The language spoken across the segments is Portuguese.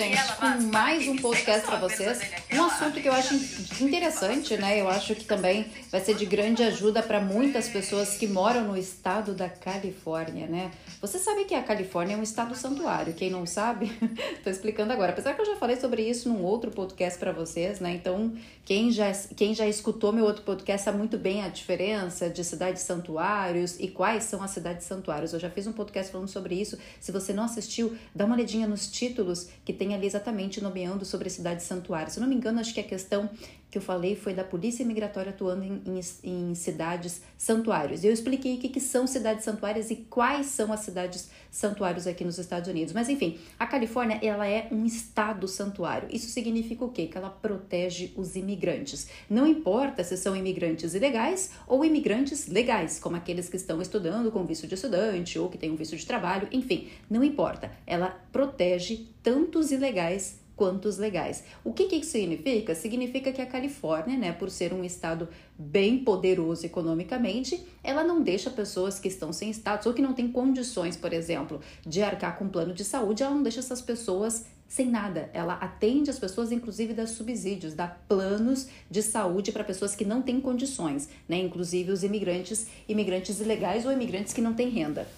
gente, com mais um podcast para vocês. Um assunto que eu acho interessante, né? Eu acho que também vai ser de grande ajuda para muitas pessoas que moram no estado da Califórnia, né? Você sabe que a Califórnia é um estado santuário. Quem não sabe, tô explicando agora. Apesar que eu já falei sobre isso num outro podcast para vocês, né? Então, quem já, quem já escutou meu outro podcast sabe muito bem a diferença de cidades santuários e quais são as cidades santuários. Eu já fiz um podcast falando sobre isso. Se você não assistiu, dá uma olhadinha nos títulos que tem ali exatamente nomeando sobre cidades santuários. Se não me engano, acho que a questão que eu falei foi da polícia migratória atuando em, em, em cidades santuários. Eu expliquei o que, que são cidades santuárias e quais são as cidades santuários aqui nos Estados Unidos. Mas enfim, a Califórnia ela é um estado santuário. Isso significa o quê? Que ela protege os imigrantes. Não importa se são imigrantes ilegais ou imigrantes legais, como aqueles que estão estudando com visto de estudante ou que têm um visto de trabalho, enfim, não importa. Ela protege tanto os ilegais quanto os legais. O que, que isso significa? Significa que a Califórnia, né, por ser um estado bem poderoso economicamente, ela não deixa pessoas que estão sem status ou que não têm condições, por exemplo, de arcar com um plano de saúde, ela não deixa essas pessoas sem nada. Ela atende as pessoas, inclusive, dá subsídios, dá planos de saúde para pessoas que não têm condições, né? Inclusive os imigrantes, imigrantes ilegais ou imigrantes que não têm renda.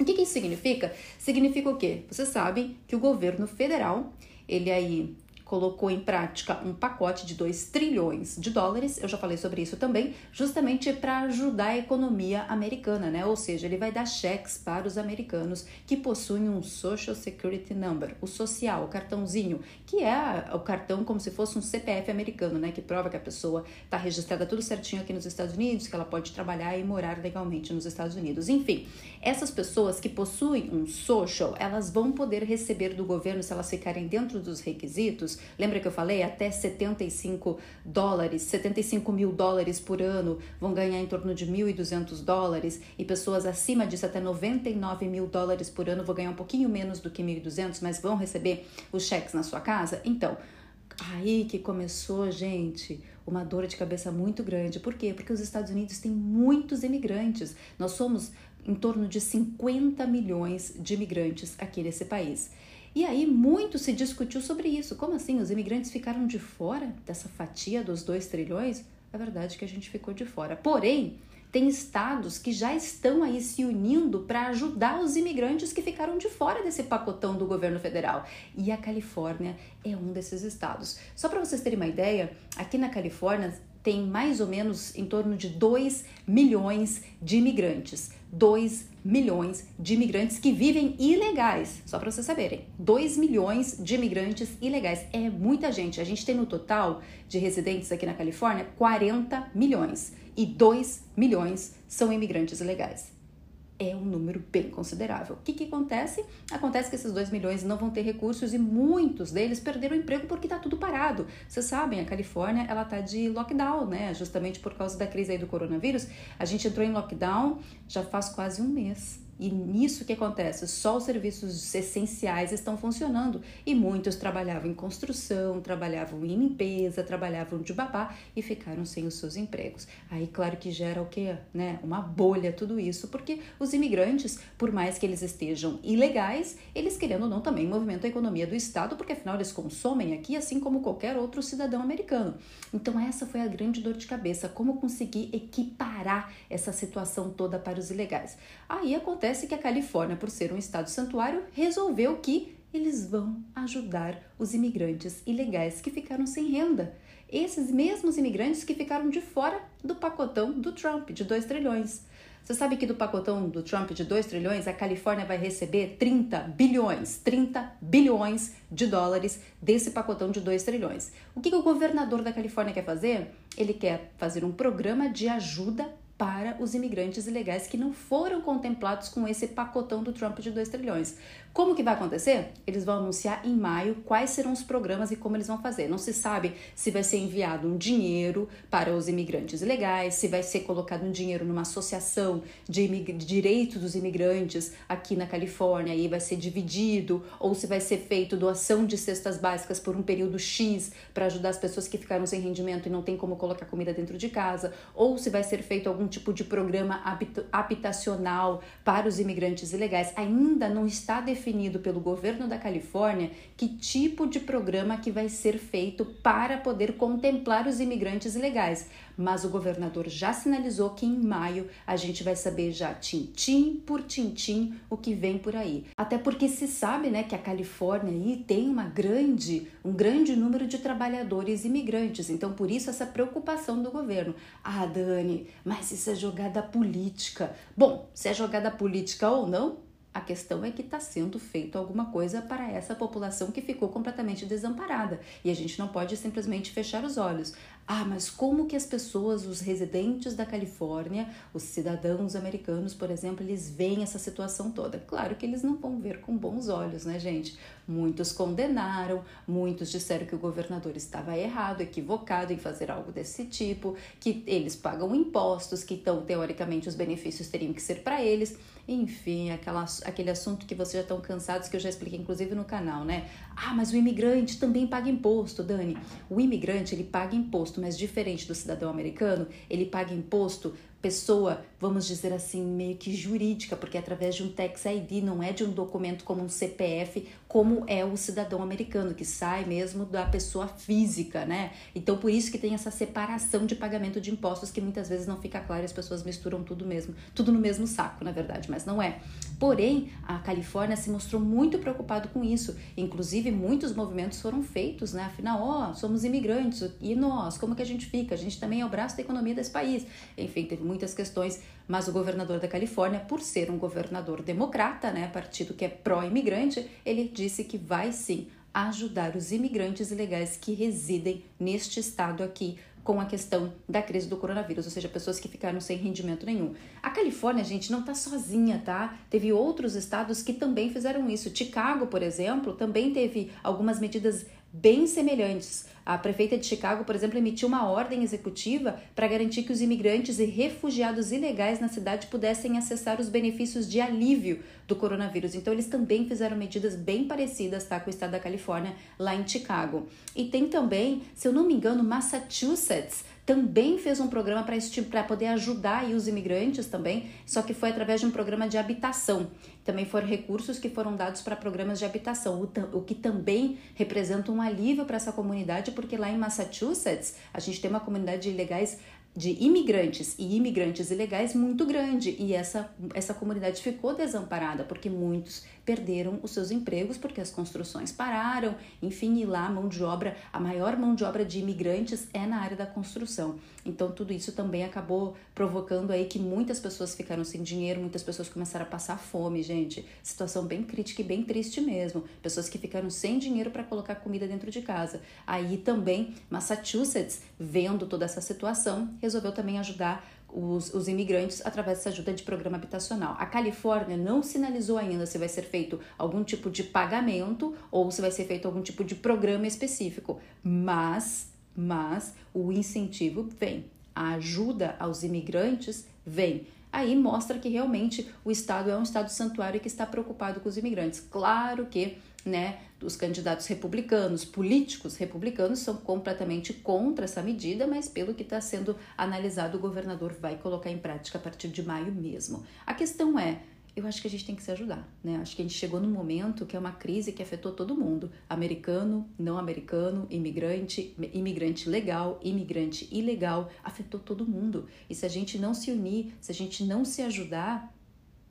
O que, que isso significa? Significa o quê? Vocês sabem que o governo federal ele aí colocou em prática um pacote de 2 trilhões de dólares, eu já falei sobre isso também, justamente para ajudar a economia americana, né? Ou seja, ele vai dar cheques para os americanos que possuem um Social Security Number, o social, o cartãozinho, que é o cartão como se fosse um CPF americano, né? Que prova que a pessoa está registrada tudo certinho aqui nos Estados Unidos, que ela pode trabalhar e morar legalmente nos Estados Unidos. Enfim, essas pessoas que possuem um social, elas vão poder receber do governo, se elas ficarem dentro dos requisitos, lembra que eu falei? Até 75 dólares, 75 mil dólares por ano vão ganhar em torno de 1.200 dólares e pessoas acima disso, até 99 mil dólares por ano, vão ganhar um pouquinho menos do que 1.200, mas vão receber os cheques na sua casa? Então, aí que começou, gente, uma dor de cabeça muito grande. Por quê? Porque os Estados Unidos têm muitos imigrantes. Nós somos em torno de 50 milhões de imigrantes aqui nesse país. E aí muito se discutiu sobre isso. Como assim? Os imigrantes ficaram de fora dessa fatia dos 2 trilhões? É verdade que a gente ficou de fora. Porém, tem estados que já estão aí se unindo para ajudar os imigrantes que ficaram de fora desse pacotão do governo federal. E a Califórnia é um desses estados. Só para vocês terem uma ideia, aqui na Califórnia tem mais ou menos em torno de 2 milhões de imigrantes. 2 milhões de imigrantes que vivem ilegais, só para vocês saberem. 2 milhões de imigrantes ilegais. É muita gente. A gente tem no total de residentes aqui na Califórnia 40 milhões e 2 milhões são imigrantes ilegais é um número bem considerável. O que, que acontece? Acontece que esses 2 milhões não vão ter recursos e muitos deles perderam o emprego porque está tudo parado. Vocês sabem, a Califórnia ela está de lockdown, né? Justamente por causa da crise aí do coronavírus. A gente entrou em lockdown já faz quase um mês. E nisso que acontece, só os serviços essenciais estão funcionando e muitos trabalhavam em construção, trabalhavam em limpeza, trabalhavam de babá e ficaram sem os seus empregos. Aí, claro que gera o quê? Né? Uma bolha tudo isso, porque os imigrantes, por mais que eles estejam ilegais, eles querendo ou não também movimentam a economia do estado, porque afinal eles consomem aqui assim como qualquer outro cidadão americano. Então essa foi a grande dor de cabeça, como conseguir equiparar essa situação toda para os ilegais. Aí acontece acontece que a Califórnia, por ser um estado santuário, resolveu que eles vão ajudar os imigrantes ilegais que ficaram sem renda. Esses mesmos imigrantes que ficaram de fora do pacotão do Trump de 2 trilhões. Você sabe que do pacotão do Trump de 2 trilhões, a Califórnia vai receber 30 bilhões, 30 bilhões de dólares desse pacotão de 2 trilhões. O que, que o governador da Califórnia quer fazer? Ele quer fazer um programa de ajuda para os imigrantes ilegais que não foram contemplados com esse pacotão do Trump de 2 trilhões. Como que vai acontecer? Eles vão anunciar em maio quais serão os programas e como eles vão fazer. Não se sabe se vai ser enviado um dinheiro para os imigrantes ilegais, se vai ser colocado um dinheiro numa associação de direitos dos imigrantes aqui na Califórnia e vai ser dividido, ou se vai ser feito doação de cestas básicas por um período X para ajudar as pessoas que ficaram sem rendimento e não tem como colocar comida dentro de casa, ou se vai ser feito algum algum tipo de programa habitacional para os imigrantes ilegais. Ainda não está definido pelo governo da Califórnia que tipo de programa que vai ser feito para poder contemplar os imigrantes ilegais. Mas o governador já sinalizou que em maio a gente vai saber já tintim por tintim o que vem por aí. Até porque se sabe, né, que a Califórnia aí tem uma grande, um grande número de trabalhadores imigrantes. Então por isso essa preocupação do governo. Ah, Dani, mas isso é jogada política. Bom, se é jogada política ou não, a questão é que está sendo feito alguma coisa para essa população que ficou completamente desamparada. E a gente não pode simplesmente fechar os olhos. Ah, mas como que as pessoas, os residentes da Califórnia, os cidadãos americanos, por exemplo, eles veem essa situação toda? Claro que eles não vão ver com bons olhos, né, gente? Muitos condenaram, muitos disseram que o governador estava errado, equivocado em fazer algo desse tipo, que eles pagam impostos, que então, teoricamente, os benefícios teriam que ser para eles. Enfim, aquela, aquele assunto que vocês já estão cansados, que eu já expliquei inclusive no canal, né? Ah, mas o imigrante também paga imposto, Dani. O imigrante, ele paga imposto, mas diferente do cidadão americano, ele paga imposto pessoa, vamos dizer assim, meio que jurídica, porque é através de um tax ID, não é de um documento como um CPF, como é o cidadão americano, que sai mesmo da pessoa física, né? Então, por isso que tem essa separação de pagamento de impostos que muitas vezes não fica claro, as pessoas misturam tudo mesmo, tudo no mesmo saco, na verdade, mas não é. Porém, a Califórnia se mostrou muito preocupado com isso. Inclusive, muitos movimentos foram feitos, né? Afinal, ó, somos imigrantes, e nós, como que a gente fica? A gente também é o braço da economia desse país. Enfim, teve muito muitas questões, mas o governador da Califórnia, por ser um governador democrata, né, partido que é pró-imigrante, ele disse que vai sim ajudar os imigrantes ilegais que residem neste estado aqui com a questão da crise do coronavírus, ou seja, pessoas que ficaram sem rendimento nenhum. A Califórnia, gente, não está sozinha, tá? Teve outros estados que também fizeram isso. Chicago, por exemplo, também teve algumas medidas bem semelhantes. A prefeita de Chicago, por exemplo, emitiu uma ordem executiva para garantir que os imigrantes e refugiados ilegais na cidade pudessem acessar os benefícios de alívio do coronavírus. Então, eles também fizeram medidas bem parecidas tá, com o estado da Califórnia, lá em Chicago. E tem também, se eu não me engano, Massachusetts também fez um programa para tipo, poder ajudar os imigrantes também, só que foi através de um programa de habitação. Também foram recursos que foram dados para programas de habitação, o, o que também representa um alívio para essa comunidade, porque lá em Massachusetts a gente tem uma comunidade de ilegais de imigrantes e imigrantes ilegais muito grande e essa, essa comunidade ficou desamparada porque muitos perderam os seus empregos porque as construções pararam, enfim, e lá a mão de obra, a maior mão de obra de imigrantes é na área da construção. Então tudo isso também acabou provocando aí que muitas pessoas ficaram sem dinheiro, muitas pessoas começaram a passar fome, gente. Situação bem crítica e bem triste mesmo. Pessoas que ficaram sem dinheiro para colocar comida dentro de casa. Aí também Massachusetts, vendo toda essa situação, resolveu também ajudar os, os, imigrantes através dessa ajuda de programa habitacional. A Califórnia não sinalizou ainda se vai ser feito algum tipo de pagamento ou se vai ser feito algum tipo de programa específico, mas, mas o incentivo vem, a ajuda aos imigrantes vem aí mostra que realmente o Estado é um Estado santuário que está preocupado com os imigrantes. Claro que né, os candidatos republicanos, políticos republicanos, são completamente contra essa medida, mas pelo que está sendo analisado, o governador vai colocar em prática a partir de maio mesmo. A questão é eu acho que a gente tem que se ajudar, né? Acho que a gente chegou num momento que é uma crise que afetou todo mundo, americano, não americano, imigrante, imigrante legal, imigrante ilegal, afetou todo mundo. E se a gente não se unir, se a gente não se ajudar,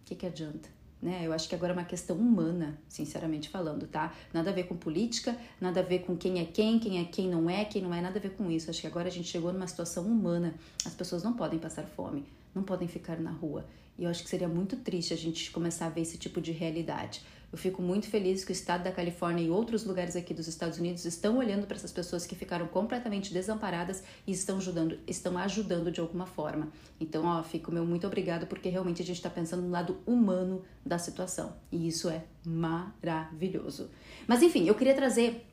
o que, que adianta? Né? Eu acho que agora é uma questão humana, sinceramente falando, tá? Nada a ver com política, nada a ver com quem é quem, quem é quem não é, quem não é, nada a ver com isso. Acho que agora a gente chegou numa situação humana. As pessoas não podem passar fome, não podem ficar na rua. E eu acho que seria muito triste a gente começar a ver esse tipo de realidade. Eu fico muito feliz que o estado da Califórnia e outros lugares aqui dos Estados Unidos estão olhando para essas pessoas que ficaram completamente desamparadas e estão ajudando, estão ajudando de alguma forma. Então, ó, fico meu muito obrigado porque realmente a gente está pensando no lado humano da situação e isso é maravilhoso. Mas enfim, eu queria trazer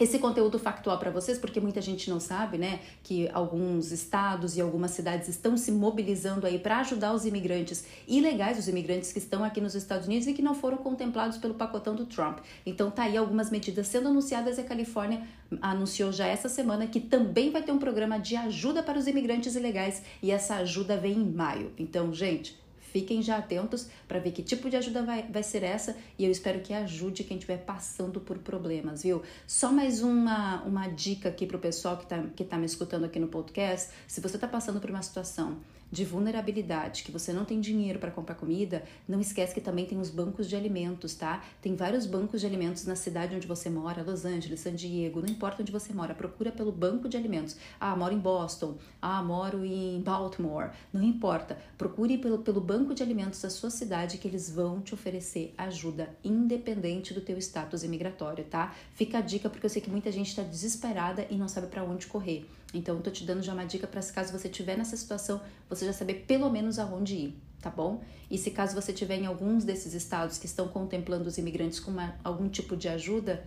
esse conteúdo factual para vocês, porque muita gente não sabe, né, que alguns estados e algumas cidades estão se mobilizando aí para ajudar os imigrantes ilegais, os imigrantes que estão aqui nos Estados Unidos e que não foram contemplados pelo pacotão do Trump. Então tá aí algumas medidas sendo anunciadas e a Califórnia anunciou já essa semana que também vai ter um programa de ajuda para os imigrantes ilegais e essa ajuda vem em maio. Então, gente, Fiquem já atentos para ver que tipo de ajuda vai, vai ser essa e eu espero que ajude quem estiver passando por problemas, viu? Só mais uma, uma dica aqui para o pessoal que está que tá me escutando aqui no podcast. Se você está passando por uma situação de vulnerabilidade, que você não tem dinheiro para comprar comida, não esquece que também tem os bancos de alimentos, tá? Tem vários bancos de alimentos na cidade onde você mora, Los Angeles, San Diego, não importa onde você mora, procura pelo banco de alimentos. Ah, moro em Boston. Ah, moro em Baltimore. Não importa. Procure pelo, pelo banco de alimentos da sua cidade que eles vão te oferecer ajuda, independente do teu status imigratório, tá? Fica a dica porque eu sei que muita gente está desesperada e não sabe para onde correr. Então, eu tô te dando já uma dica para se caso você estiver nessa situação, você já saber pelo menos aonde ir, tá bom? E se caso você estiver em alguns desses estados que estão contemplando os imigrantes com uma, algum tipo de ajuda,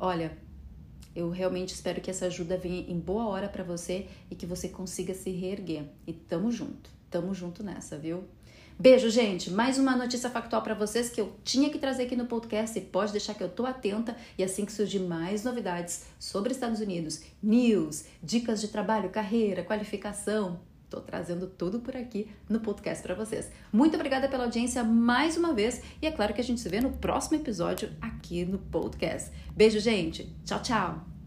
olha, eu realmente espero que essa ajuda venha em boa hora para você e que você consiga se reerguer. E tamo junto, tamo junto nessa, viu? Beijo, gente. Mais uma notícia factual para vocês que eu tinha que trazer aqui no podcast e pode deixar que eu tô atenta e assim que surgir mais novidades sobre Estados Unidos, news, dicas de trabalho, carreira, qualificação, Tô trazendo tudo por aqui no podcast para vocês. Muito obrigada pela audiência mais uma vez e é claro que a gente se vê no próximo episódio aqui no podcast. Beijo, gente. Tchau, tchau.